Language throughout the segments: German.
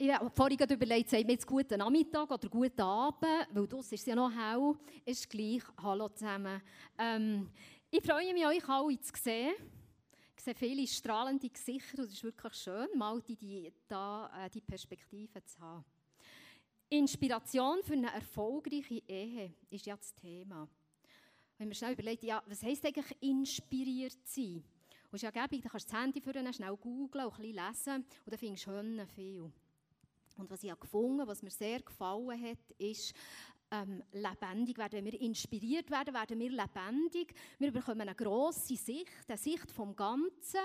ich habe vorhin überlegt, sagt mir jetzt guten Nachmittag oder guten Abend, weil das ist ja noch hell, ist gleich. Hallo zusammen. Ähm, ich freue mich, euch alle zu sehen. Ich sehe viele strahlende Gesichter und es ist wirklich schön, mal die, die, da, äh, die Perspektive zu haben. Inspiration für eine erfolgreiche Ehe ist ja das Thema. Wenn man schnell überlegt, ja, was heisst eigentlich inspiriert sein? Und es ist ja gäbig, da kannst du das Handy für schnell googlen und ein bisschen lesen und dann findest du schon viel. Und was ich habe gefunden was mir sehr gefallen hat, ist, ähm, lebendig werden. Wenn wir inspiriert werden, werden wir lebendig. Wir bekommen eine grosse Sicht, eine Sicht vom Ganzen.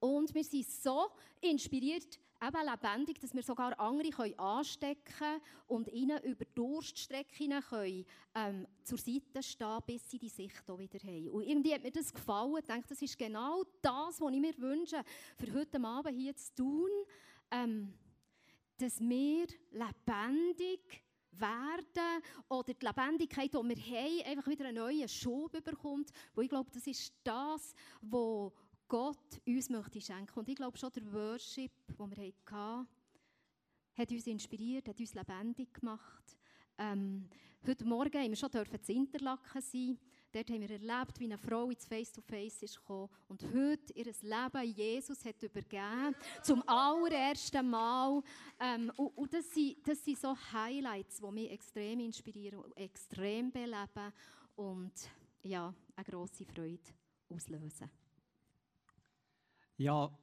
Und wir sind so inspiriert, eben lebendig, dass wir sogar andere können anstecken können und ihnen über Durststrecken ähm, zur Seite stehen, bis sie die Sicht auch wieder haben. Und irgendwie hat mir das gefallen. Ich denke, das ist genau das, was ich mir wünsche, für heute Abend hier zu tun. Ähm, dass wir lebendig werden oder die Lebendigkeit, die wir haben, einfach wieder einen neuen Schub bekommt. Wo ich glaube, das ist das, was Gott uns möchte schenken. Und ich glaube schon, der Worship, den wir hatten, hat uns inspiriert, hat uns lebendig gemacht. Ähm, heute Morgen haben wir schon in Interlaken sein Dort haben wir erlebt, wie eine Frau ins Face-to-Face ist gekommen und heute ihr Leben Jesus hat übergeben, zum allerersten Mal. Ähm, und, und das, sind, das sind so Highlights, die mich extrem inspirieren und extrem beleben und ja, eine grosse Freude auslösen. Ja,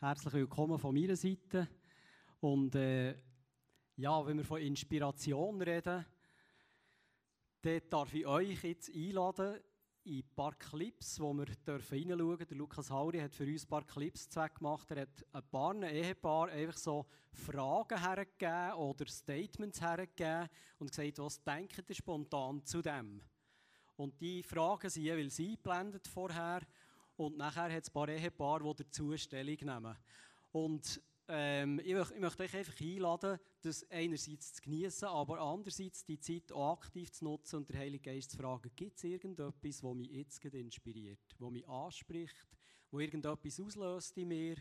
herzlich willkommen von meiner Seite. Und äh, ja, wenn wir von Inspiration reden, Dort darf ich euch jetzt einladen in ein paar Clips, wo wir reinschauen dürfen. Der Lukas Hauri hat für uns ein paar Clips gemacht. Er hat ein paar Ehepaar einfach so Fragen hergegeben oder Statements hergegeben und gesagt, was denkt ihr spontan zu dem? Und die Fragen sind jeweils eingeblendet vorher und nachher hat es ein paar Ehepaare, die dazu Stellung nehmen. Und ähm, ich, möchte, ich, möchte euch einfach einladen, das einerseits zu genießen, aber andererseits die Zeit auch aktiv zu nutzen und der Heilige Geist zu fragen, gibt es irgendetwas, das mich jetzt inspiriert, das mich anspricht, das irgendetwas auslöst in mir.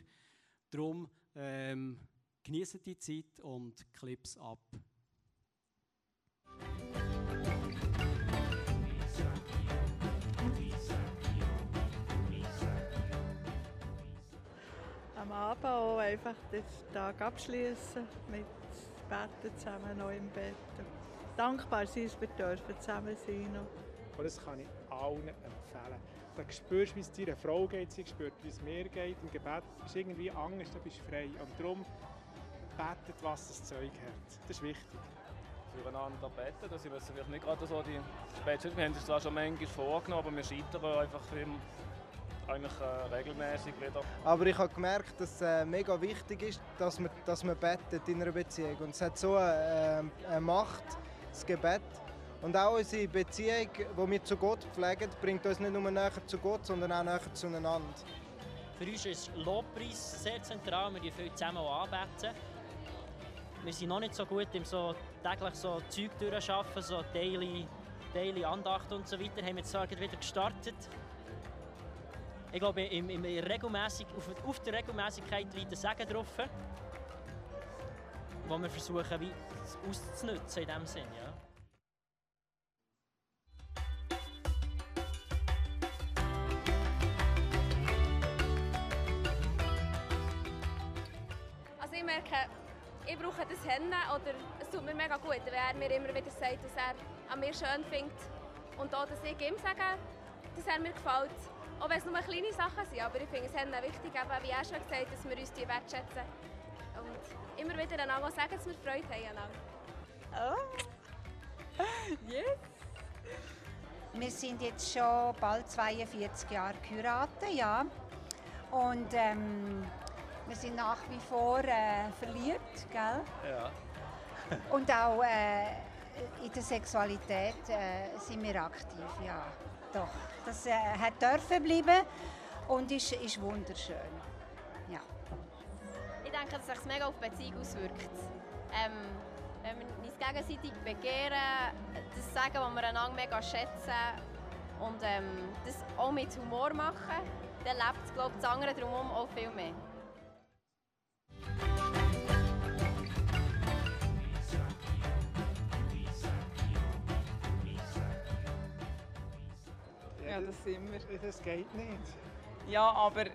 Darum ähm, genießt die Zeit und Clips ab. Abend auch einfach den Tag abschließen mit Beten zusammen noch im Bett. Dankbar sein, dass wir dürfen zusammen sein Und das kann ich allen empfehlen. Da spürst du, wie es deiner Frau geht, sie spürt, wie es mir geht. Im Gebet ist irgendwie anders, du bist frei. Und darum betet, was das Zeug hat. Das ist wichtig. Füreinander beten, das ist vielleicht nicht gerade so die Spätstunde. Wir haben es zwar schon manchmal vorgenommen, aber wir scheitern einfach im eigentlich äh, regelmäßig wieder. Aber ich habe gemerkt, dass es äh, mega wichtig ist, dass man, dass man betet in einer Beziehung. Und es hat so eine, äh, eine Macht, das Gebet. Und auch unsere Beziehung, die wir zu Gott pflegen, bringt uns nicht nur näher zu Gott, sondern auch näher zueinander. Für uns ist Lobpreis sehr zentral. Wir viel zusammen anbeten. Wir sind noch nicht so gut im so täglich so Zeug durchschaffen, so Daily, Daily Andacht und so weiter. Haben wir jetzt wieder gestartet. Ich glaube, im, im regelmäßig, auf, auf der Regelmäßigkeit liegt ein Segen drauf, wo wir versuchen, wie auszunutzen in diesem Sinn. Ja. Also ich merke, ich brauche das Hennen oder es tut mir mega gut, wenn er mir immer wieder sagt, dass er an mir schön findet und auch, dass ich ihm sage, dass er mir gefällt. Auch wenn es nur kleine Sachen sind, aber ich finde es ist wichtig, eben, wie er schon gesagt dass wir uns die wertschätzen. Und immer wieder einander sagen, dass wir Freude haben Oh. Yes. Wir sind jetzt schon bald 42 Jahre geheiratet, ja. Und ähm, wir sind nach wie vor äh, verliebt, gell? Ja. Und auch äh, in der Sexualität äh, sind wir aktiv, ja. Doch, das äh, hat dürfen bleiben und ist, ist wunderschön. Ja. Ich denke, dass sich mega auf die Beziehung auswirkt. Ähm, wenn wir uns gegenseitig begehren, das sagen, was wir einander mega schätzen und ähm, das auch mit Humor machen, dann lebt glaube das andere drumherum auch viel mehr. Ja, das sind wir. Das geht nicht. Ja, aber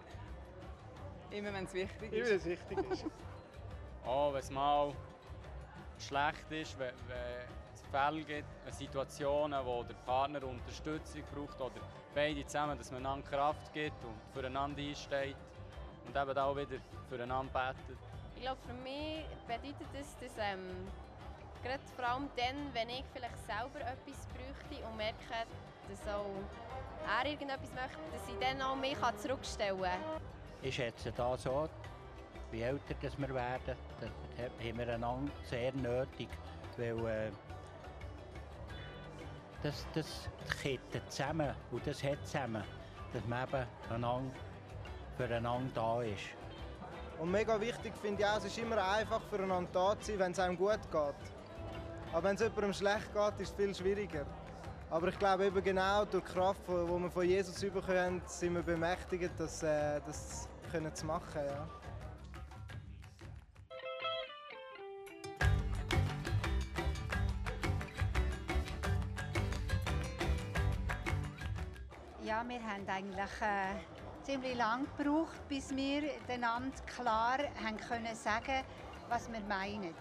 immer wenn es wichtig ist. Immer wenn es wichtig ist. oh, wenn es mal schlecht ist, wenn, wenn es Fälle gibt, Situationen, wo der Partner Unterstützung braucht oder beide zusammen, dass man einander Kraft gibt und füreinander einsteht und eben auch wieder füreinander betet. Ich glaube, für mich bedeutet das, dass ähm, gerade vor allem dann, wenn ich vielleicht selber etwas bräuchte und merke, dass auch er irgendetwas möchte, dass ich dann auch mich zurückstellen kann. Ich schätze da so, wie älter dass wir werden, dann haben wir einander sehr nötig, weil äh, das, das kitten zusammen und das hat zusammen, dass man eben einander füreinander da ist. Und mega wichtig finde ich auch, es ist immer einfach füreinander da zu sein, wenn es einem gut geht. Aber wenn es jemandem schlecht geht, ist es viel schwieriger. Aber ich glaube eben genau durch die Kraft, die wir von Jesus bekommen, sind wir bemächtigt, das, äh, das können zu machen. Ja. Ja, wir haben eigentlich äh, ziemlich lang gebraucht, bis wir einander klar haben können sagen, was wir meinen.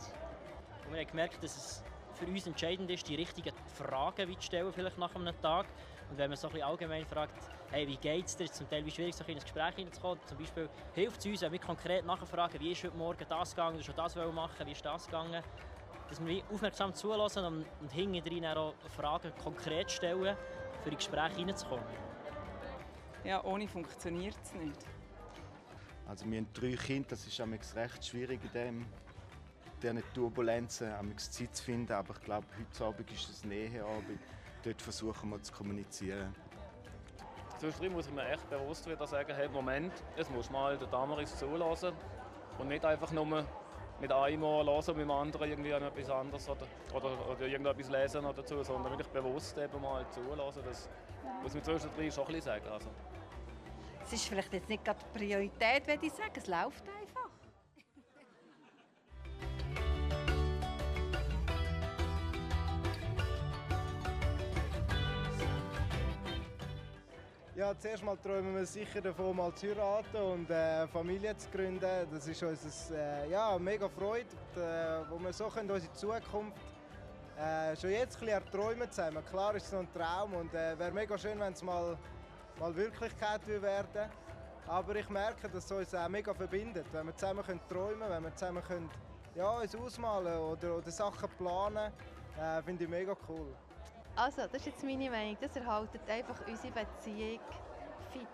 Und wir haben gemerkt, dass es für uns entscheidend ist, die richtigen Fragen zu stellen, vielleicht nach einem Tag. Und wenn man so ein bisschen allgemein fragt, hey, wie geht es dir, ist zum Teil wie schwierig, so in ein Gespräch hineinzukommen. Zum Beispiel hilft es uns, wenn wir konkret nachfragen, wie ist heute Morgen das gegangen, du schon das machen, wie ist das gegangen, dass wir aufmerksam zulassen und, und hinten auch Fragen konkret stellen, für die Gespräche hineinzukommen. Ja, ohne funktioniert es nicht. Also wir haben drei Kinder, das ist recht schwierig in dem diesen Turbulenzen Zeit zu finden. Aber ich glaube, heute Abend ist es Näheabend. Dort versuchen wir zu kommunizieren. Zwischendrin muss ich mir echt bewusst wieder sagen, hey, Moment, jetzt muss mal der Damaris zulassen und nicht einfach nur mit einem Ohr hören und mit dem anderen irgendwie etwas anderes oder, oder, oder irgendetwas lesen oder dazu, sondern wirklich bewusst eben mal zulassen. Das muss man zwischendrin schon ein bisschen sagen. Also. Es ist vielleicht jetzt nicht gerade Priorität, würde ich sagen, es läuft einfach. Ja, zuerst mal träumen wir sicher davon, mal zu heiraten und äh, Familie zu gründen. Das ist uns äh, ja, mega Freude, äh, wo wir so können unsere Zukunft äh, schon jetzt ein bisschen erträumen zusammen. Klar ist es noch ein Traum und äh, wäre mega schön, wenn es mal, mal Wirklichkeit werden Aber ich merke, dass es uns auch mega verbindet, wenn wir zusammen können träumen wenn wir zusammen können, ja, uns ausmalen oder, oder Sachen planen, äh, finde ich mega cool. Also, das ist jetzt meine Meinung. Das erhaltet einfach unsere Beziehung fit.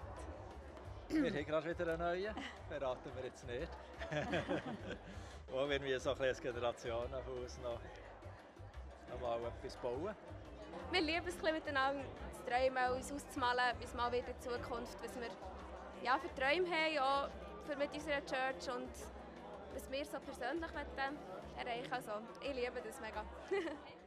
Wir haben gerade wieder einen neuen. Verraten wir jetzt nicht. Wo wir so ein als Generationenhaus noch, noch mal etwas bauen. Wir lieben es ein miteinander zu träumen, uns auszumalen, bis mal wieder in Zukunft, was wir ja, für Träume haben, auch für mit unserer Church und was wir so persönlich erreichen Also, ich liebe das mega.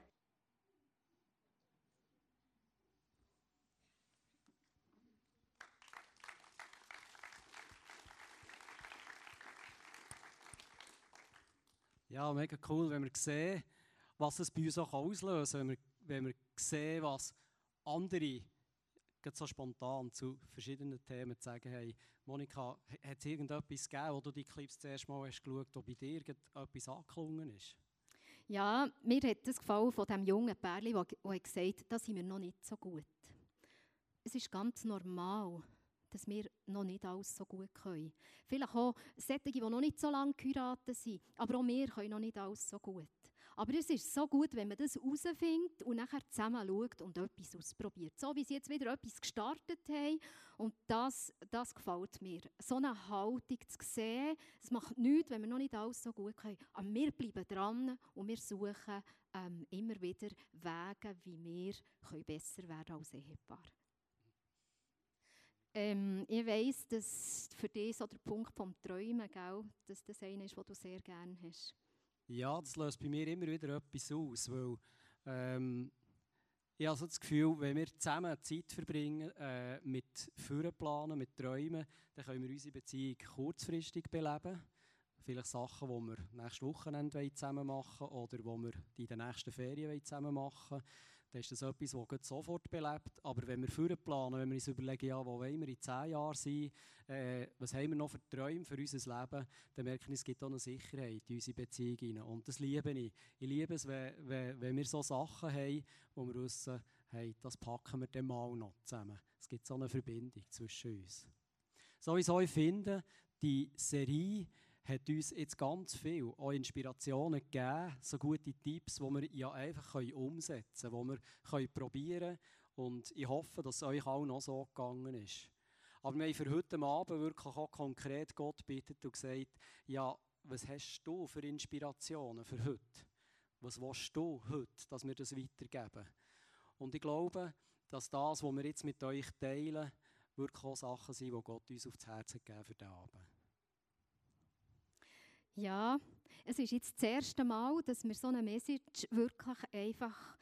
Ja, mega cool, wenn wir sehen, was es bei uns auch auslösen kann. Wenn wir, wenn wir sehen, was andere so spontan zu verschiedenen Themen sagen, hey, Monika, hat es irgendetwas gegeben, wo du die Clips zuerst mal hast geschaut, ob bei dir etwas angeklungen ist? Ja, mir hat das gefallen von dem jungen Pärchen, der gesagt hat, das sind wir noch nicht so gut. Es ist ganz normal, dass wir noch nicht alles so gut können. Vielleicht auch solche, die noch nicht so lange geheiratet sind, aber auch wir können noch nicht alles so gut. Aber es ist so gut, wenn man das herausfindet und nachher zusammen schaut und etwas ausprobiert. So wie sie jetzt wieder etwas gestartet haben und das, das gefällt mir. So eine Haltung zu sehen, es macht nichts, wenn wir noch nicht alles so gut können. Aber wir bleiben dran und wir suchen ähm, immer wieder Wege, wie wir können besser werden als Ehepaar. Ähm, ich weiss, dass für dich so der Punkt vom Träumen, gell, dass das einer ist, den du sehr gerne hast. Ja, das löst bei mir immer wieder etwas aus, weil ähm, ich habe so das Gefühl, wenn wir zusammen Zeit verbringen, äh, mit Führerplanen, mit Träumen, dann können wir unsere Beziehung kurzfristig beleben. Vielleicht Sachen, die wir nächstes Wochenende zusammen machen oder die wir in den nächsten Ferien zusammen machen dann ist das etwas, das sofort belebt. Aber wenn wir vorher planen, wenn wir uns überlegen, ja, wo wollen wir in zehn Jahren sein, äh, was haben wir noch für Träume für unser Leben, dann merken wir, es gibt auch eine Sicherheit in unsere Beziehung hinein. Und das liebe ich. Ich liebe es, wenn, wenn, wir so Sachen haben, wo wir wissen, hey, das packen wir dann mal noch zusammen. Es gibt so eine Verbindung zwischen uns. Sowieso, ich finde, die Serie hat uns jetzt ganz viel auch Inspirationen gegeben, so gute Tipps, die wir ja einfach umsetzen können, die wir probieren können. Und ich hoffe, dass es euch auch noch so gegangen ist. Aber wir haben für heute Abend wirklich auch konkret Gott bittet und gesagt, ja, was hast du für Inspirationen für heute? Was willst du heute, dass wir das weitergeben? Und ich glaube, dass das, was wir jetzt mit euch teilen, wirklich auch Sachen sind, die Gott uns aufs Herz gegeben hat für den Abend. Ja, es ist jetzt das erste Mal, dass wir so eine Message wirklich einfach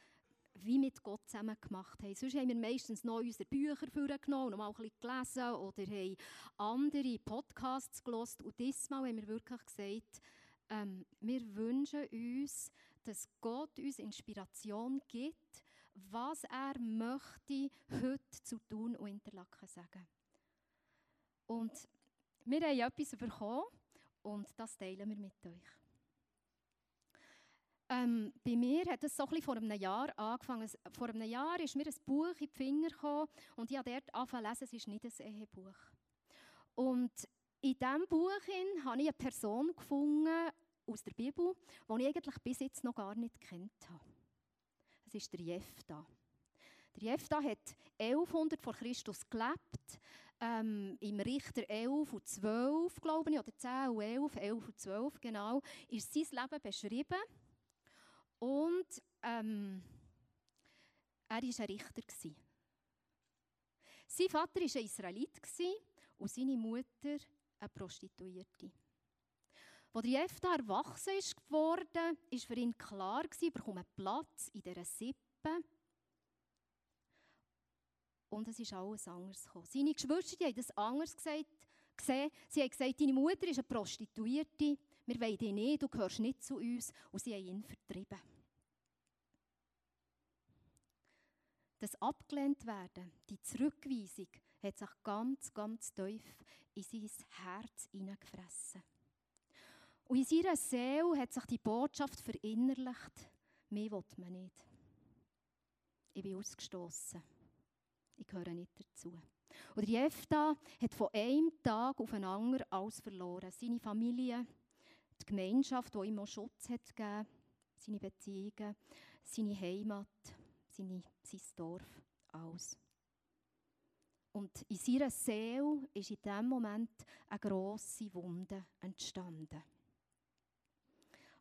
wie mit Gott zusammen gemacht haben. Sonst haben wir meistens noch unsere Bücher vorgenommen und mal ein bisschen gelesen oder haben andere Podcasts gelesen. Und diesmal haben wir wirklich gesagt, ähm, wir wünschen uns, dass Gott uns Inspiration gibt, was er möchte heute zu tun und Interlaken sagen. Und wir haben etwas bekommen, und das teilen wir mit euch. Ähm, bei mir hat es so ein vor einem Jahr angefangen. Vor einem Jahr ist mir ein Buch in die Finger gekommen und ich habe dort angefangen lesen, es ist nicht ein Ehebuch. Und in diesem Buch habe ich eine Person gefunden aus der Bibel, die ich eigentlich bis jetzt noch gar nicht kennt habe. Es ist der Jefta. Der Jefta hat 1100 vor Christus gelebt, ähm, im Richter 11 und 12, glaube ich, oder 10 und 11, 11 und 12, genau, ist sein Leben beschrieben. Und ähm, er war ein Richter. Sein Vater war ein Israelit und seine Mutter eine Prostituierte. Als der Jefta erwachsen geworden, war für ihn klar, er bekommt Platz in dieser Sippe und es ist alles anders gekommen. Seine Geschwister die haben das anders gesagt, gesehen. Sie haben gesagt, deine Mutter ist eine Prostituierte, wir wollen dich nicht, du gehörst nicht zu uns. Und sie haben ihn vertrieben. Das abgelehnt werden, die Zurückweisung, hat sich ganz, ganz tief in sein Herz hineingefressen. Und in seiner Seele hat sich die Botschaft verinnerlicht, mehr will man nicht. Ich bin ausgestoßen ich gehöre nicht dazu. Und Jefta hat von einem Tag auf den anderen alles verloren. Seine Familie, die Gemeinschaft, die ihm auch Schutz hat gegeben, seine Beziehungen, seine Heimat, seine, sein Dorf, alles. Und in seiner Seele ist in diesem Moment eine grosse Wunde entstanden.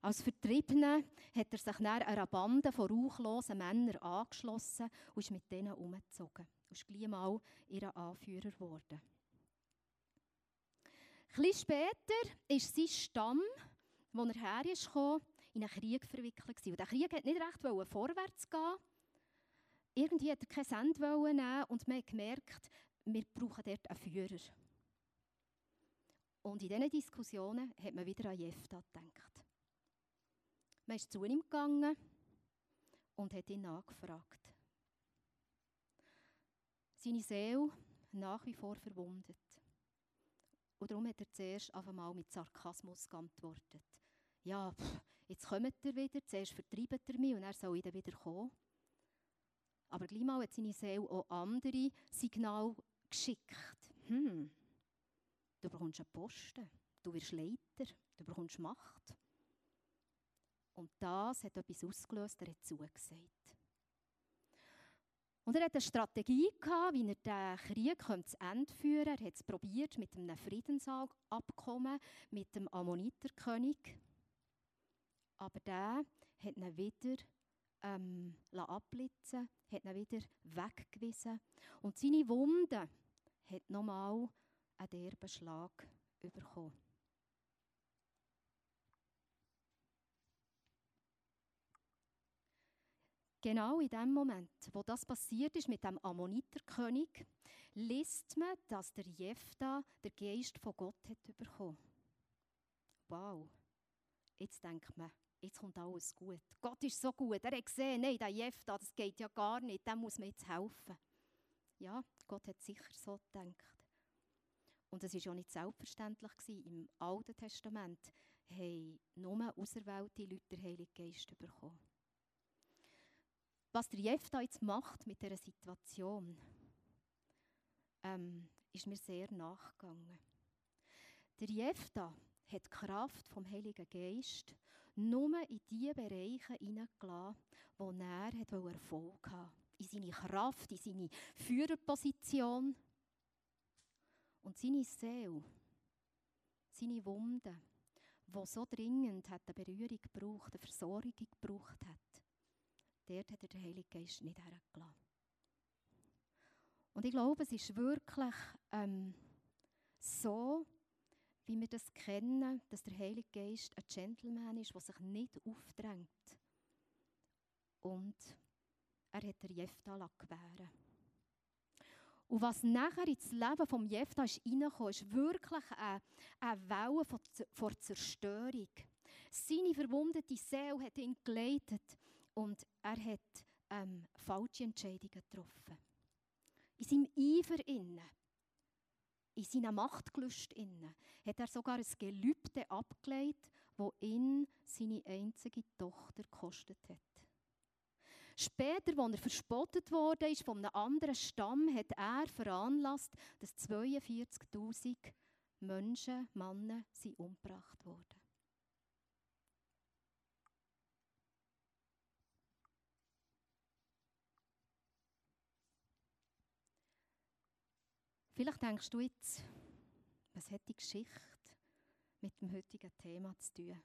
Als Vertriebener hat er sich dann einer Bande von rauchlosen Männern angeschlossen und ist mit denen umgezogen und ist gleich mal ihr Anführer geworden. Etwas später ist sein Stamm, wo er herkam, in einen Krieg verwickelt. Und der Krieg wollte nicht recht vorwärts gehen. Irgendwie wollte er kein Send nehmen und man hat gemerkt, wir brauchen dort einen Führer. Und in diesen Diskussionen hat man wieder an Jefta gedacht. Man ist zu ihm gegangen und hat ihn nachgefragt seine Seele nach wie vor verwundet. Und darum hat er zuerst einmal mit Sarkasmus geantwortet. Ja, pff, jetzt kommt er wieder, zuerst vertreibt er mich und er soll wieder wieder kommen. Aber gleich mal hat seine Seele auch andere Signale geschickt. Hm, du bekommst einen Posten, du wirst Leiter, du bekommst Macht. Und das hat etwas ausgelöst, er hat zugesagt. Und er hatte eine Strategie, gehabt, wie er den Krieg zu Ende führen könnte. Er hat es probiert mit einem Friedensabkommen mit dem Ammoniterkönig. Aber der hat ihn wieder ähm, abblitzen hat ihn wieder weggewiesen. Und seine Wunde hat nochmal einen derben Schlag bekommen. Genau in dem Moment, wo das passiert ist mit dem Ammoniterkönig, liest man, dass der Jefta der Geist von Gott hat bekommen. Wow. Jetzt denkt man, jetzt kommt alles gut. Gott ist so gut. Er hat gesehen, nein, der Jefta, das geht ja gar nicht, dem muss man jetzt helfen. Ja, Gott hat sicher so gedacht. Und es war ja nicht selbstverständlich. Gewesen. Im Alten Testament haben nur auserwählte Leute den Heiligen Geist bekommen. Was der Jefta jetzt macht mit dieser Situation, ähm, ist mir sehr nachgegangen. Der Jefta hat die Kraft vom Heiligen Geist nur in die Bereiche hineingelassen, wo er Erfolg hatte. In seine Kraft, in seine Führerposition. Und seine Seele, seine Wunden, die so dringend eine Berührung gebraucht, eine Versorgung gebraucht hat, dort hat er den Heiligen Geist nicht hergelassen. Und ich glaube, es ist wirklich ähm, so, wie wir das kennen, dass der Heilige Geist ein Gentleman ist, der sich nicht aufdrängt. Und er hat der Jefta gewähren Und was nachher ins Leben von Jefta ist reingekommen, ist wirklich eine, eine Welle von Zerstörung. Seine verwundete Seele hat ihn geleitet und er hat ähm, falsche Entscheidungen getroffen. In seinem Eifer innen in seiner Machtgelüst inne hat er sogar ein Gelübde abgelegt, wo ihn seine einzige Tochter gekostet hat. Später, als er verspottet wurde von einem anderen Stamm, hat er veranlasst, dass 42.000 Menschen, Männer, umgebracht wurden. Vielleicht denkst du jetzt, was hat die Geschichte mit dem heutigen Thema zu tun?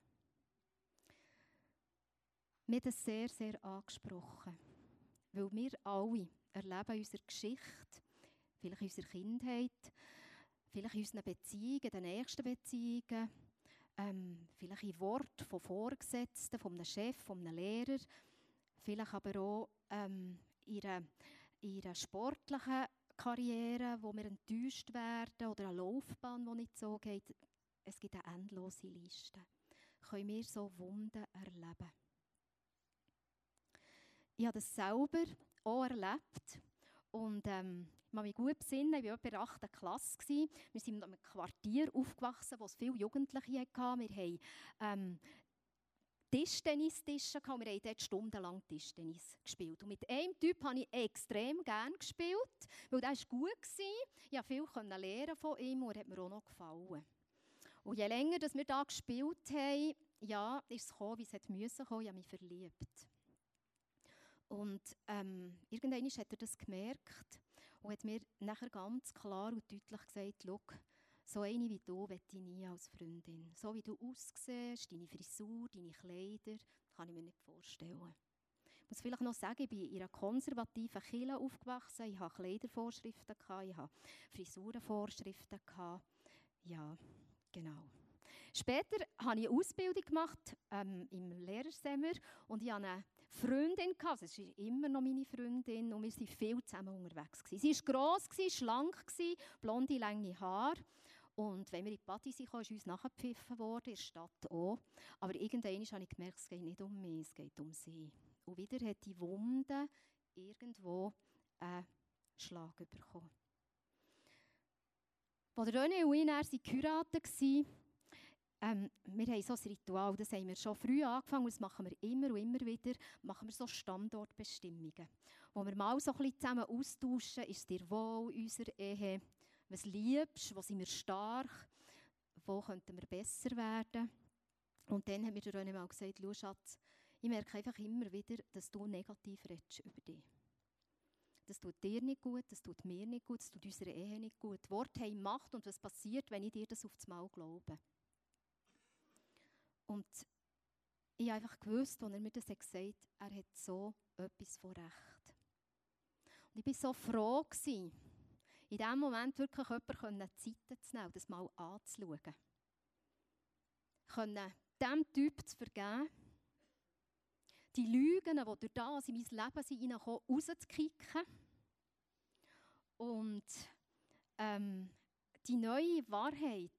Mir hat es sehr, sehr angesprochen, weil wir alle erleben unsere Geschichte, vielleicht in unserer Kindheit, vielleicht in unseren Beziehungen, den nächsten Beziehungen, ähm, vielleicht in Worten von Vorgesetzten, von einem Chef, von einem Lehrer, vielleicht aber auch ähm, in, einer, in einer sportlichen Karriere, wo wir enttäuscht werden oder eine Laufbahn, die nicht so geht. Es gibt eine endlose Liste. Können wir so Wunden erleben? Ich habe das selber auch erlebt. Und ähm, ich kann mich gut besinnen, ich war in der 8. Klasse. Wir sind in einem Quartier aufgewachsen, wo es viele Jugendliche hatten. Wir haben ähm, Tischtennistische und wir haben dort stundenlang Tischtennis gespielt. Und mit einem Typ habe ich extrem gerne gespielt, weil der war gut. Ich konnte viel lernen von ihm und er hat mir auch noch gefallen. Und je länger dass wir da gespielt haben, ja, ist es gekommen, wie es hat müssen kommen. Ich habe mich verliebt. Und ähm, irgendwann hat er das gemerkt und hat mir nachher ganz klar und deutlich gesagt, Schau, so eine wie du möchte ich nie als Freundin. So wie du aussiehst, deine Frisur, deine Kleider, kann ich mir nicht vorstellen. Ich muss vielleicht noch sagen, ich bin in einer konservativen Kirche aufgewachsen. Ich hatte Kleidervorschriften, ich hatte Frisurenvorschriften. Ja, genau. Später habe ich eine Ausbildung gemacht ähm, im Lehrerzimmer und ich hatte eine Freundin, gehabt. es ist immer noch meine Freundin und wir waren viel zusammen unterwegs. Sie war gross, schlank, blonde, lange Haare. Und wenn wir in die Party kamen, ist uns nachgepfiffen worden, in der Stadt auch. Aber irgendwann habe ich gemerkt, es geht nicht um mich, es geht um sie. Und wieder hat die Wunde irgendwo einen Schlag bekommen. Als René und ich geheiratet waren, ähm, wir haben so ein Ritual, das haben wir schon früh angefangen, das machen wir immer und immer wieder, machen wir so Standortbestimmungen, wo wir mal so ein bisschen zusammen austauschen, ist dir wohl in unserer Ehe, was liebst, wo sind wir stark, wo könnten wir besser werden. Und dann hat mir der René mal gesagt, schau Schatz, ich merke einfach immer wieder, dass du negativ redest über dich. Das tut dir nicht gut, das tut mir nicht gut, das tut unserer Ehe nicht gut. Worte haben Macht und was passiert, wenn ich dir das aufs Mal glaube? Und ich habe einfach gewusst, als er mir das gesagt hat, er hat so etwas von Recht. Und ich war so froh, in diesem Moment wirklich jemanden Zeit zu nehmen, das mal anzuschauen. Können diesem Typ zu vergeben, die Lügen, die durch das in mein Leben sind, rauszukicken und ähm, die neue Wahrheit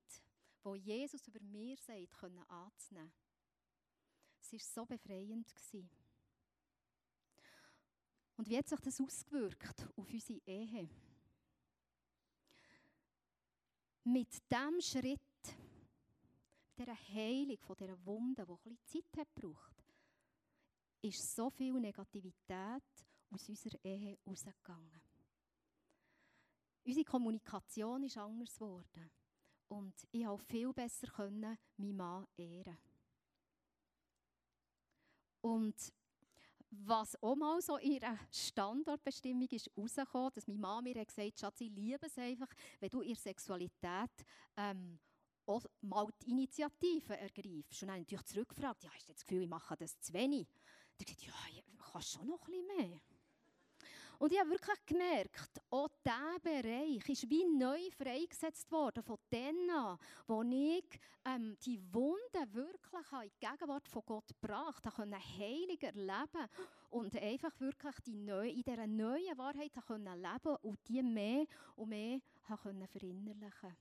wo Jesus über mir sagt, können anzunehmen. Es war so befreiend. Und wie hat sich das ausgewirkt auf unsere Ehe? Mit diesem Schritt, mit dieser Heilung von dieser Wunde, die ein bisschen Zeit hat gebraucht, ist so viel Negativität aus unserer Ehe rausgegangen. Unsere Kommunikation ist anders geworden. Und ich konnte viel besser meinen Mann ehren. Und was auch mal so in ihrer Standardbestimmung ist rausgekommen, dass meine Mama mir gesagt hat, Schatz, ich liebe es einfach, wenn du ihre Sexualität ähm, auch mal die Initiative ergreifst. Und dann ich natürlich zurückgefragt, ja, hast du das Gefühl, ich mache das zu wenig? Dann gesagt, ja, ich kann schon noch ein bisschen mehr. Und ich habe wirklich gemerkt, auch dieser Bereich ist wie neu freigesetzt worden von denen an, wo ich ähm, die Wunden wirklich in die Gegenwart von Gott gebracht habe, heilig erleben und einfach wirklich die neue, in dieser neuen Wahrheit können leben und die mehr und mehr können verinnerlichen.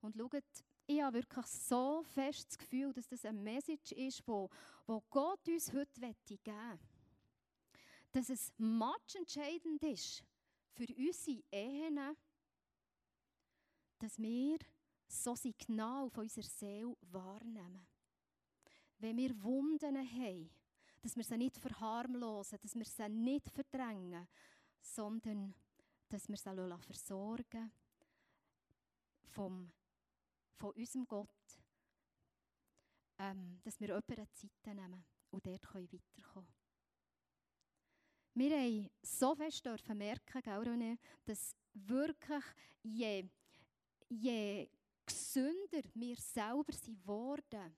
Und schaut, ich habe wirklich so fest das Gefühl, dass das eine Message ist, wo Gott uns heute geben. will dass es match entscheidend ist für unsere Ehen, dass wir so Signal von unserer Seele wahrnehmen. Wenn wir Wunden haben, dass wir sie nicht verharmlosen, dass wir sie nicht verdrängen, sondern dass wir sie versorgen vom, von unserem Gott, ähm, dass wir jemanden Zeit nehmen und dort weiterkommen können. Wir haben so fest dürfen merken, René, dass wirklich je, je gesünder wir selber sind worden,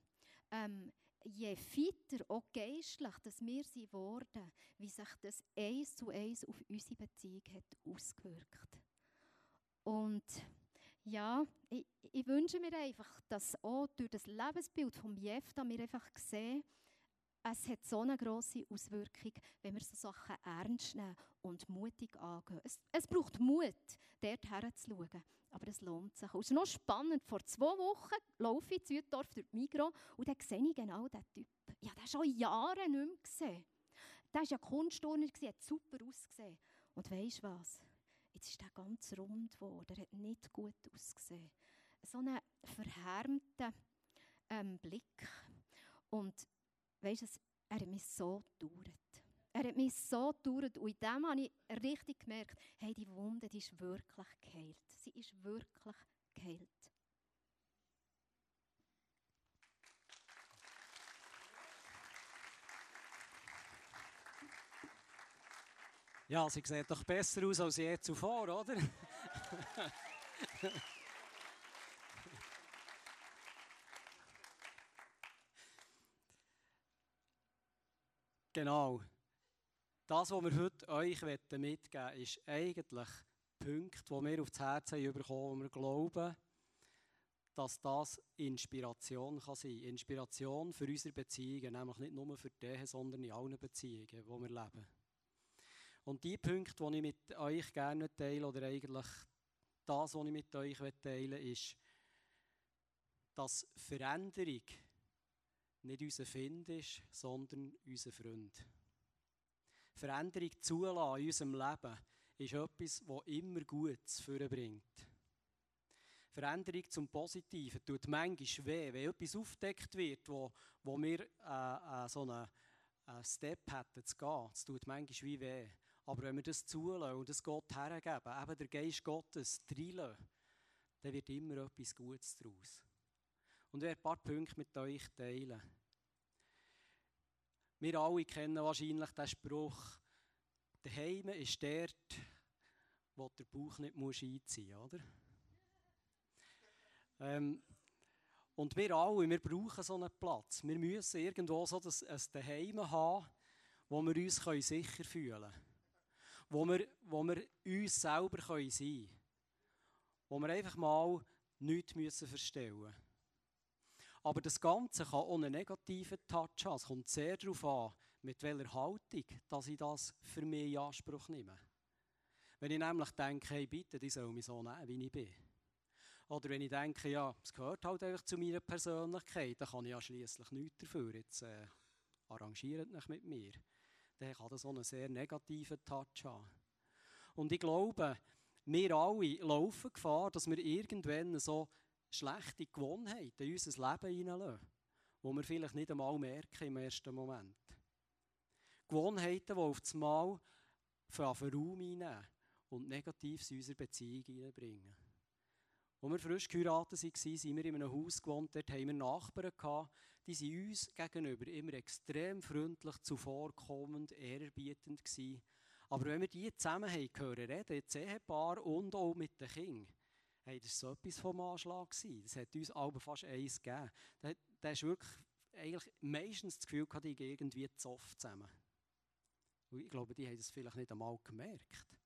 ähm, je fitter, auch geistlich, dass wir sind worden, wie sich das eins zu eins auf unsere Beziehung hat ausgewirkt. Und ja, ich, ich wünsche mir einfach, dass auch durch das Lebensbild von Jefta wir einfach sehen, es hat so eine grosse Auswirkung, wenn wir so Sachen ernst nehmen und mutig angehen. Es, es braucht Mut, dort herzuschauen. Aber es lohnt sich. es ist noch spannend. Vor zwei Wochen laufe ich in Süddorf durch die Migros und dann sehe ich genau diesen Typ. Ja, den schon Jahre nicht mehr gesehen. Der war ja Kunstturner, hat super ausgesehen. Und weisst was? Jetzt ist er ganz rund geworden. Er hat nicht gut ausgesehen. So einen verhärmten ähm, Blick. Und weißt du, er hat mich so gedauert. Er hat mich so gedauert und in dem habe ich richtig gemerkt, hey, die Wunde die ist wirklich geheilt. Sie ist wirklich geheilt. Ja, sie sieht doch besser aus als je zuvor, oder? Genau. Das, was wir heute euch mitgeben wollen, ist eigentlich Punkt, wo wir auf das Herz haben bekommen, wo wir glauben, dass das Inspiration kann sein kann. Inspiration für unsere Beziehungen, nämlich nicht nur für die, sondern in allen Beziehungen, die wir leben. Und die Punkte, die ich mit euch gerne teile, oder eigentlich das, was ich mit euch teilen will, ist, dass Veränderung nicht unser Find ist, sondern unser Freund. Veränderung zulassen in unserem Leben ist etwas, das immer Gutes bringt. Veränderung zum Positiven tut manchmal weh, wenn etwas aufdeckt wird, wo, wo wir äh, äh, so einen, einen Step hätten zu gehen. Es tut manchmal wie weh. Aber wenn wir das zulassen und das Gott hergeben, eben der Geist Gottes reinlassen, dann wird immer etwas Gutes daraus. Und ich werde ein paar Punkte mit euch teilen. Wir alle kennen wahrscheinlich den Spruch, der Heime ist dort, wo der Bauch nicht muss einziehen muss, oder? Ähm, und wir alle, wir brauchen so einen Platz. Wir müssen irgendwo so ein Daheim haben, wo wir uns sicher fühlen können. Wo wir, wo wir uns selber sein können. Wo wir einfach mal nichts müssen verstellen müssen. Aber das Ganze kann einen negativen Touch haben. Es kommt sehr darauf an, mit welcher Haltung dass ich das für mich in Anspruch nehme. Wenn ich nämlich denke, hey, bitte, die soll mich so nehmen, wie ich bin. Oder wenn ich denke, ja, es gehört halt einfach zu meiner Persönlichkeit, dann kann ich ja schließlich nichts dafür. Jetzt, äh, arrangiert euch mit mir, dann kann das so einen sehr negativen Touch haben. Und ich glaube, wir alle laufen Gefahr, dass wir irgendwann so schlechte Gewohnheiten in unser Leben hineinlassen, die wir vielleicht nicht einmal merken im ersten Moment. Gewohnheiten, die auf das Mal für Raum einnehmen und Negatives in unsere Beziehung hineinbringen. Als wir frisch geheiratet waren, sind wir in einem Haus gewohnt, dort hatten wir Nachbarn, die waren uns gegenüber immer extrem freundlich, zuvorkommend, ehrerbietend waren. Aber wenn wir die zusammen hören, reden, das Ehepaar und auch mit den Kindern, hey, das war so etwas vom Anschlag. Das hat uns alle fast eins gegeben. Da, da wirklich eigentlich meistens das Gefühl, die irgendwie oft zusammen. Und ich glaube, die haben das vielleicht nicht einmal gemerkt.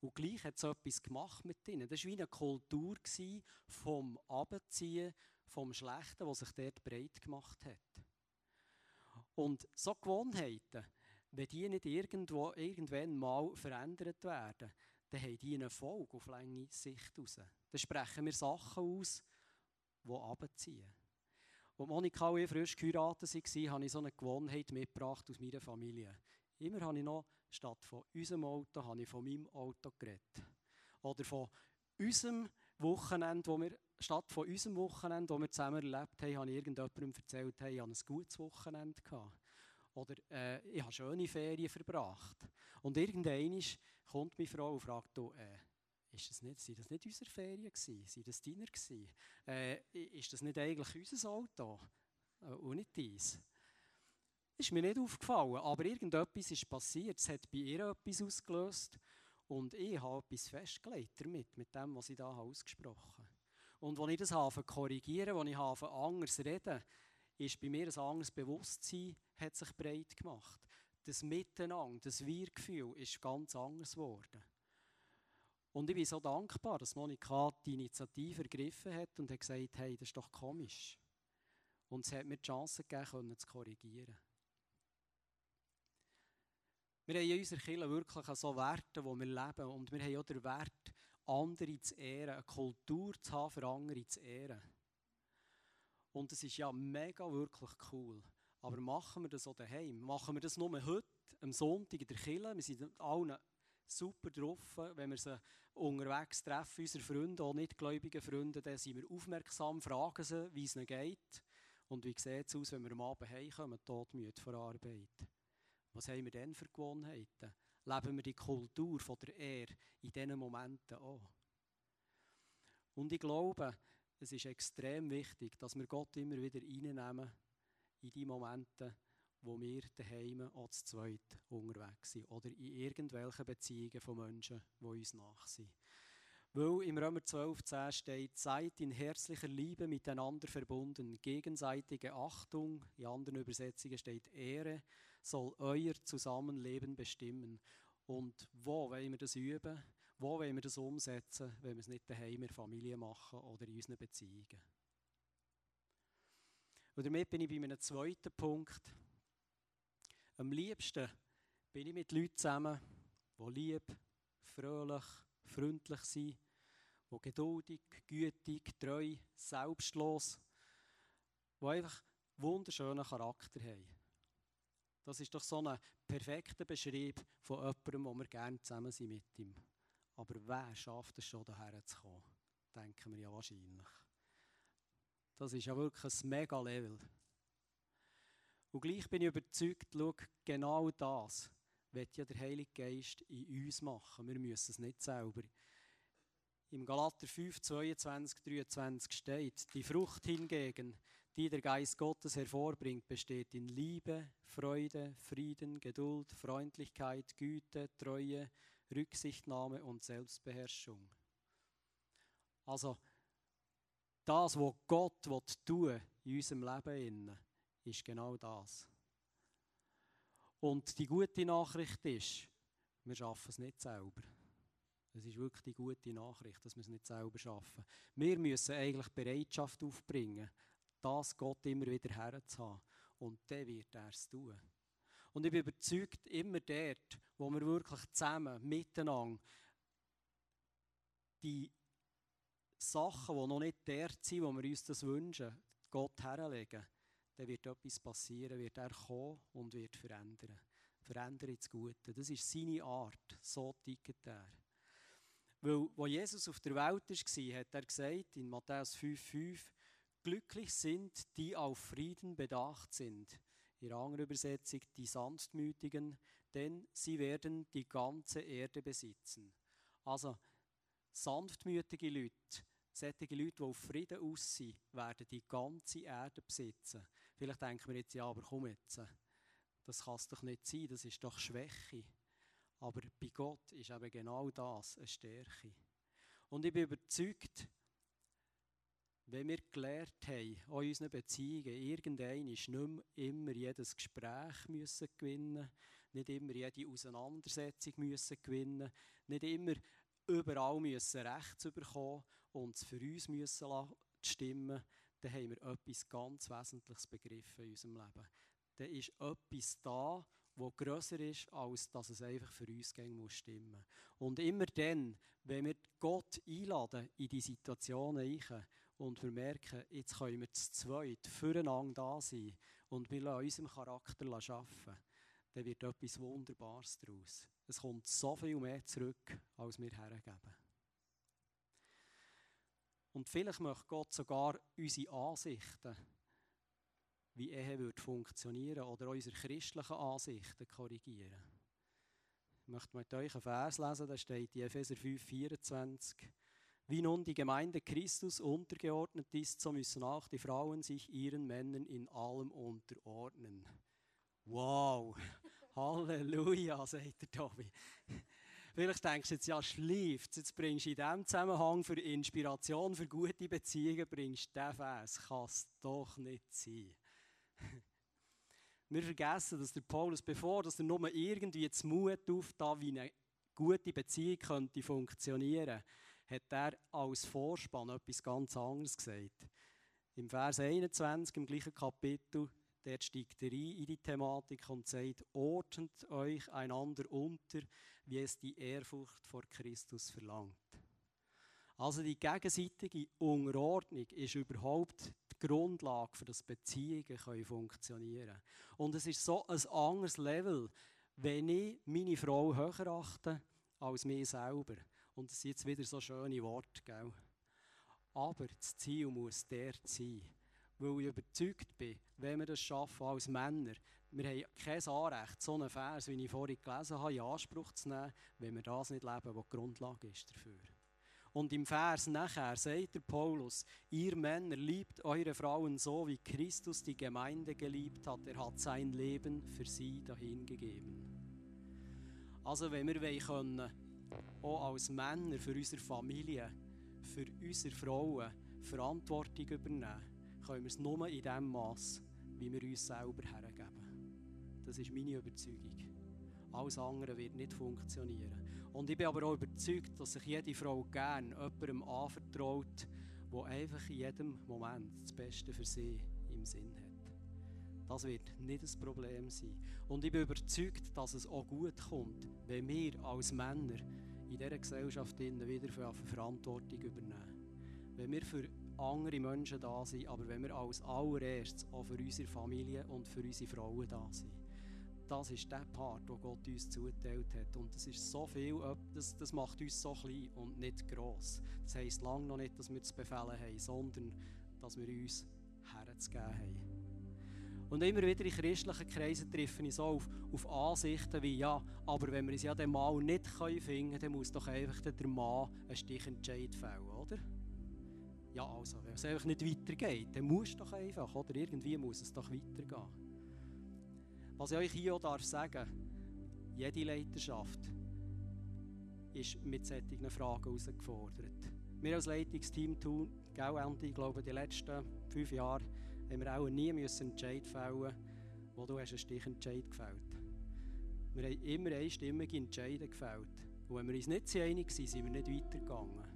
Und gleich hat es etwas gemacht mit ihnen. Das war wie eine Kultur vom Abziehen, vom Schlechten, was sich dort breit gemacht hat. Und so Gewohnheiten, wenn die nicht irgendwo, irgendwann mal verändert werden, dann haben die eine Folge auf lange Sicht raus. Dann sprechen wir Sachen aus, die abziehen. Als Monika und ich frisch geheiratet waren, habe ich so eine Gewohnheit mitgebracht aus meiner Familie. Immer habe ich noch, statt von unserem Auto, habe ich von meinem Auto geredet. Oder von unserem Wochenende, wo wir, statt von unserem Wochenende, wo wir zusammen erlebt haben, habe ich irgendjemandem erzählt, hey, ich hatte ein gutes Wochenende. Gehabt. Oder äh, ich habe schöne Ferien verbracht. Und irgendwann kommt meine Frau und fragt, du, äh, ist das nicht, sind das nicht unsere Ferien gewesen? Sind das deiner gewesen? Äh, ist das nicht eigentlich unser Auto? Äh, und nicht deins? Ist mir nicht aufgefallen, aber irgendetwas ist passiert. Es hat bei ihr etwas ausgelöst und ich habe etwas festgelegt damit, mit dem, was ich da ausgesprochen habe. Und als ich das habe korrigieren, als ich habe anders reden, ist bei mir ein anderes Bewusstsein hat sich breit gemacht. Das Miteinander, das Wir-Gefühl ist ganz anders geworden. Und ich bin so dankbar, dass Monika die Initiative ergriffen hat und hat gesagt, hey, das ist doch komisch. Und sie hat mir die Chance gegeben, zu korrigieren. Wir haben in unserer Kirche wirklich so Werte, die wir leben. Und wir haben auch den Wert, andere zu ehren, eine Kultur zu haben, für andere zu ehren. Und das ist ja mega wirklich cool. Aber machen wir das auch daheim? Machen wir das nur heute, am Sonntag in der Kirche? Wir sind allen super drauf, wenn wir sie unterwegs treffen, unsere Freunde, auch nicht gläubige Freunde, dann sind wir aufmerksam, fragen sie, wie es ihnen geht. Und wie sieht es aus, wenn wir am Abend heimkommen, todmüde vor Arbeit? Was haben wir denn für Gewohnheiten? Leben wir die Kultur von der Ehre in diesen Momenten auch? Und ich glaube, es ist extrem wichtig, dass wir Gott immer wieder reinnehmen in die Momente, wo wir daheim auch zu zweit unterwegs sind oder in irgendwelchen Beziehungen von Menschen, die uns nach sind. Weil im Römer 12,10 steht, seid in herzlicher Liebe miteinander verbunden, gegenseitige Achtung, in anderen Übersetzungen steht Ehre, soll euer Zusammenleben bestimmen. Und wo wollen wir das üben? Wo wollen wir das umsetzen, wenn wir es nicht daheim in der Familie machen oder in unseren Beziehungen? Und damit bin ich bei meinem zweiten Punkt. Am liebsten bin ich mit Leuten zusammen, die lieb, fröhlich, freundlich sind, die geduldig, gütig, treu, selbstlos, die einfach wunderschönen Charakter haben. Das ist doch so ein perfekter Beschrieb von jemandem, wo wir gerne zusammen sind mit ihm. Aber wer schafft es schon, daher zu kommen? Denken wir ja wahrscheinlich. Das ist ja wirklich ein mega Level. Und gleich bin ich überzeugt, schau, genau das wird ja der Heilige Geist in uns machen. Wir müssen es nicht selber. Im Galater 5, 22, 23 steht, die Frucht hingegen, die der Geist Gottes hervorbringt, besteht in Liebe, Freude, Frieden, Geduld, Freundlichkeit, Güte, Treue, Rücksichtnahme und Selbstbeherrschung. Also, das, was Gott tun in unserem Leben, ist genau das. Und die gute Nachricht ist, wir schaffen es nicht selber. Das ist wirklich die gute Nachricht, dass wir es nicht selber schaffen. Wir müssen eigentlich Bereitschaft aufbringen, das Gott immer wieder herzuhaben. Und dann wird er es tun. Und ich bin überzeugt, immer dort, wo wir wirklich zusammen, miteinander, die Sachen, die noch nicht dort sind, wo wir uns das wünschen, Gott herlegen, dann wird etwas passieren, wird er kommen und wird verändern. Verändern ins Gute. Das ist seine Art. So tickt er. Weil, als Jesus auf der Welt war, hat er gesagt, in Matthäus 5,5, glücklich sind, die auf Frieden bedacht sind. In anderen Übersetzung, die Sanftmütigen, denn sie werden die ganze Erde besitzen. Also, sanftmütige Leute, solche Leute, die auf Frieden aus sind, werden die ganze Erde besitzen. Vielleicht denken wir jetzt, ja, aber komm jetzt, das kann es doch nicht sein, das ist doch Schwäche. Aber bei Gott ist eben genau das eine Stärke. Und ich bin überzeugt, wenn wir gelernt haben, in unseren Beziehungen, irgendein ist nicht immer jedes Gespräch müssen gewinnen nicht immer jede Auseinandersetzung müssen gewinnen nicht immer überall müssen Rechts bekommen und es für uns müssen stimmen, dann haben wir etwas ganz Wesentliches begriffen in unserem Leben. Dann ist etwas da, wo grösser ist, als dass es einfach für uns gehen muss stimmen. Und immer dann, wenn wir Gott einladen in die Situationen rein und wir merken, jetzt können wir zu zweit füreinander da sein und wir lassen unserem Charakter arbeiten, dann wird etwas Wunderbares daraus. Es kommt so viel mehr zurück, als wir hergeben. Und vielleicht möchte Gott sogar unsere Ansichten wie Ehe würde funktionieren oder unsere christlichen Ansichten korrigieren. Ich möchte mit euch einen Vers lesen, da steht in Epheser 5, 24. Wie nun die Gemeinde Christus untergeordnet ist, so müssen auch die Frauen sich ihren Männern in allem unterordnen. Wow, Halleluja, sagt der Tobi. Vielleicht denkst du jetzt, ja, schläft Jetzt bringst du in diesem Zusammenhang für Inspiration, für gute Beziehungen, bringst du diesen Vers. Kann es doch nicht sein. Wir vergessen, dass der Paulus, bevor dass er nur irgendwie zu Mut auftat, wie eine gute Beziehung könnte funktionieren hat er als Vorspann etwas ganz anderes gesagt. Im Vers 21, im gleichen Kapitel, dort steigt er ein in die Thematik und sagt, ordnet euch einander unter, wie es die Ehrfurcht vor Christus verlangt. Also die gegenseitige Unterordnung ist überhaupt Grundlage, für das Beziehungen können funktionieren. Und es ist so ein anderes Level, wenn ich meine Frau höher achte als mich selber. Und das sind jetzt wieder so schöne Worte, gell? Aber das Ziel muss der sein. Weil ich überzeugt bin, wenn wir das schaffen als Männer, wir haben kein Anrecht, so einen Vers, wie ich vorhin gelesen habe, in Anspruch zu nehmen, wenn wir das nicht leben, was die Grundlage ist dafür. Und im Vers nachher sagt der Paulus, ihr Männer liebt eure Frauen so, wie Christus die Gemeinde geliebt hat. Er hat sein Leben für sie dahingegeben. Also wenn wir können, auch als Männer für unsere Familie, für unsere Frauen Verantwortung übernehmen, können wir es nur in dem Maß, wie wir uns selber hergeben. Das ist meine Überzeugung. Alles andere wird nicht funktionieren. Und ich bin aber auch überzeugt, dass sich jede Frau gerne jemandem anvertraut, der einfach in jedem Moment das Beste für sie im Sinn hat. Das wird nicht das Problem sein. Und ich bin überzeugt, dass es auch gut kommt, wenn wir als Männer in dieser Gesellschaft wieder Verantwortung übernehmen. Wenn wir für andere Menschen da sind, aber wenn wir als allererstes auch für unsere Familie und für unsere Frauen da sind das ist der Part, den Gott uns zugeteilt hat. Und das ist so viel, das, das macht uns so klein und nicht gross. Das heisst lange noch nicht, dass wir zu befehlen haben, sondern dass wir uns herzugeben haben. Und immer wieder in christlichen Kreisen treffen ich so auf, auf Ansichten wie, ja, aber wenn wir es ja den Mal nicht finden können, dann muss doch einfach der Mann einen Stichentscheid fällen, oder? Ja, also, wenn es einfach nicht weitergeht, dann muss es doch einfach, oder? Irgendwie muss es doch weitergehen. Was ich euch hier auch darf sagen jede Leiterschaft ist mit solchen Fragen herausgefordert. Wir als Leitungsteam tun, gell, Andy, ich glaube, die letzten fünf Jahre haben wir auch nie müssen Entscheid fällen wo du hast einen Stichentscheid gefällt Wir haben immer einstimmige Entscheidungen gefällt. Und wenn wir uns nicht einig waren, sind wir nicht weitergegangen.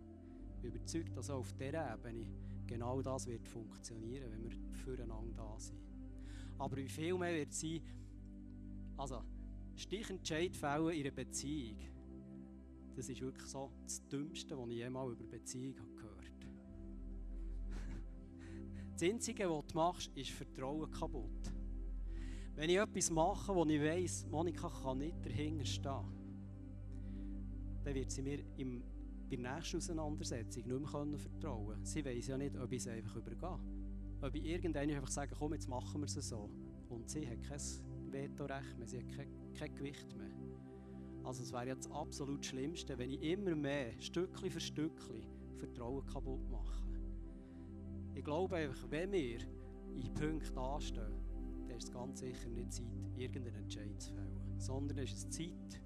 Bin überzeugt, dass auch auf dieser Ebene genau das wird funktionieren, wenn wir füreinander da sind. Aber wie viel mehr wird es sein, also, Stichentscheid fällen in einer Beziehung, das ist wirklich so das Dümmste, was ich jemals über Beziehung habe gehört Das Einzige, was du machst, ist Vertrauen kaputt. Wenn ich etwas mache, wo ich weiss, Monika kann nicht dahinter stehen, dann wird sie mir im, bei der nächsten Auseinandersetzung nicht mehr vertrauen können. Sie weiss ja nicht, ob ich es einfach übergehe. Ob ich irgendwann einfach sage, komm, jetzt machen wir es so. Und sie hat kein Vetorecht mehr, sie hat kein, kein Gewicht mehr. Also es wäre jetzt das absolut Schlimmste, wenn ich immer mehr, Stückchen für Stückchen, Vertrauen kaputt mache. Ich glaube einfach, wenn wir in Punkten anstehen, dann ist es ganz sicher nicht Zeit, irgendeinen Entscheid zu fällen. Sondern es ist Zeit,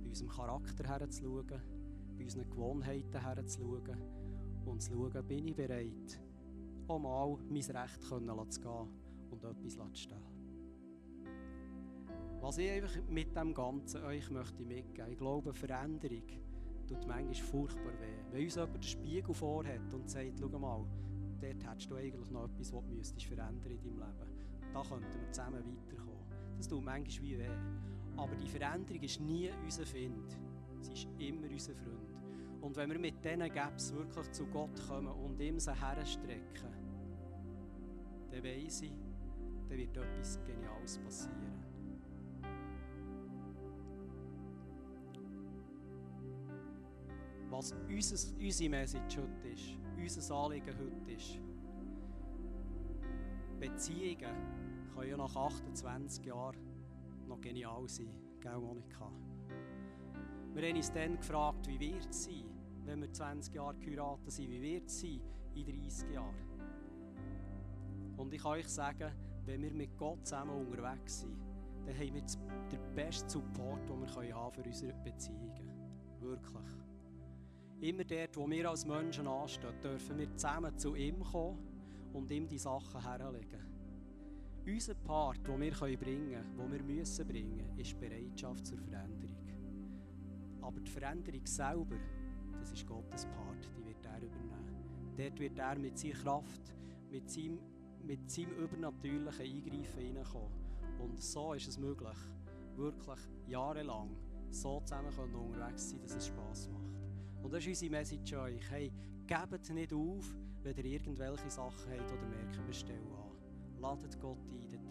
bei unserem Charakter herzuschauen, bei unseren Gewohnheiten herzuschauen und zu schauen, bin ich bereit, auch mal mein Recht zu gehen und etwas zu stellen. Was ich einfach mit dem Ganzen euch möchte mitgeben, ich glaube, Veränderung tut manchmal furchtbar weh. Wenn uns jemand den Spiegel vorhat und sagt, schau mal, dort hättest du eigentlich noch etwas, was du verändern in deinem Leben. Da könnten wir zusammen weiterkommen. Das tut manchmal wie weh. Aber die Veränderung ist nie unser Find. Sie ist immer unser Freund. Und wenn wir mit diesen Gaps wirklich zu Gott kommen und ihm sie herstrecken, dann weiss ich, dann wird etwas Geniales passieren. was unser, unsere Message heute ist, unser Anliegen heute ist. Beziehungen können ja nach 28 Jahren noch genial sein, gell Monika? Wir haben uns dann gefragt, wie wird es sein, wenn wir 20 Jahre geheiratet sind, wie wird es sein in 30 Jahren? Und ich kann euch sagen, wenn wir mit Gott zusammen unterwegs sind, dann haben wir den besten Support, den wir haben für unsere Beziehungen. Wirklich. Immer dort, wo wir als Menschen anstehen, dürfen wir zusammen zu ihm kommen und ihm die Sachen herlegen. Unser Part, den wir bringen können, den wir müssen bringen, ist die Bereitschaft zur Veränderung. Aber die Veränderung selber, das ist Gottes Part, die wird er übernehmen. Dort wird er mit seiner Kraft, mit seinem, mit seinem übernatürlichen Eingreifen hineinkommen. Und so ist es möglich, wirklich jahrelang so zusammen unterwegs zu sein, dass es Spass macht. Und das ist unsere Message an euch. Hey, gebt nicht auf, wenn ihr irgendwelche Sachen habt oder merkt, wir stellen an. Ladet Gott ein.